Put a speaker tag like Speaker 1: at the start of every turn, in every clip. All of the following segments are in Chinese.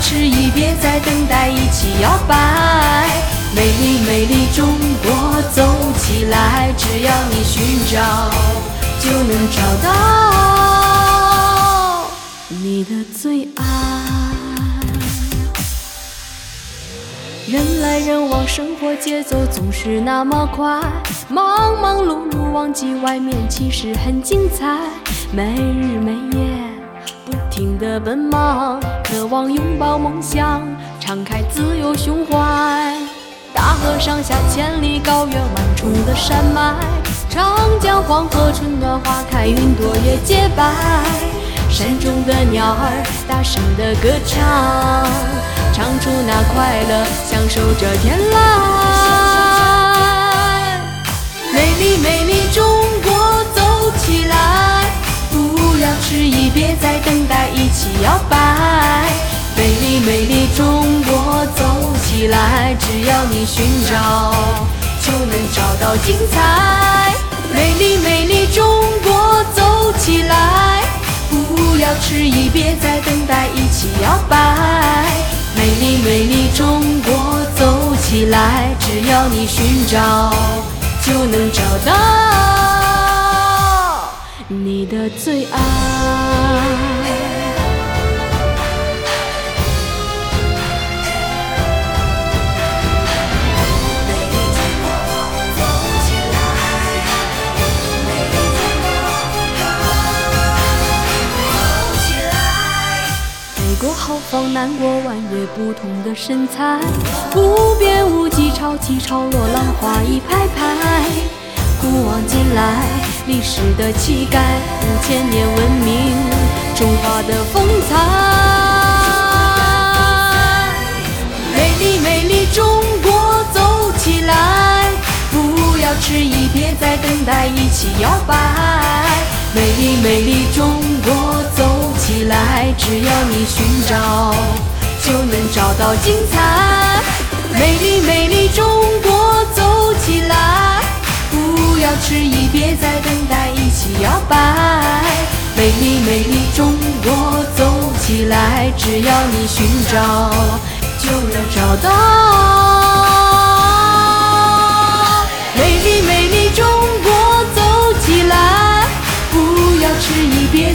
Speaker 1: 迟疑，别再等待，一起摇摆。美丽美丽中国，走起来，只要你寻找，就能找到你的最爱。人来人往，生活节奏总是那么快，忙忙碌碌，忘记外面其实很精彩。没日没夜，停地奔忙，渴望拥抱梦想，敞开自由胸怀。大河上下千里，高原万重的山脉，长江黄河春暖花开，云朵也洁白。山中的鸟儿大声地歌唱，唱出那快乐，享受着天籁。美丽美丽中国，走起来！不要迟疑，别再等，摇摆。美丽美丽中国，走起来！只要你寻找，就能找到精彩。美丽美丽中国，走起来！不要迟疑，别再等待，一起摇摆。美丽美丽中国，走起来！只要你寻找，就能找到。你的最爱。国豪放，南国婉约，不同的身材，无边无际，潮起潮落，浪花一排排。古往今来，历史的气概，五千年文明，中华的风采。美丽美丽中国，走起来！不要迟疑，别再等待，一起摇摆。美丽美丽中，只要你寻找，就能找到精彩。美丽美丽中国，走起来！不要迟疑，别再等待，一起摇摆。美丽美丽中国，走起来！只要你寻找，就能找到。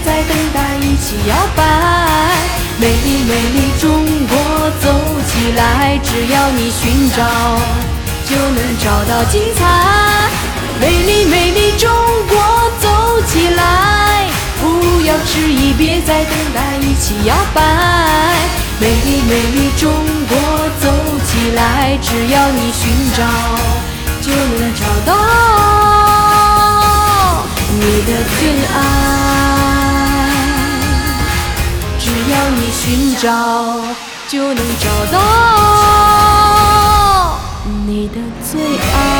Speaker 1: 在，等待，一起摇摆。美丽美丽中国，走起来！只要你寻找，就能找到精彩。美丽美丽中国，走起来！不要迟疑，别再等待，一起摇摆。美丽美丽中国，走起来！只要你寻找，就能找到寻找，就能找到你的最爱。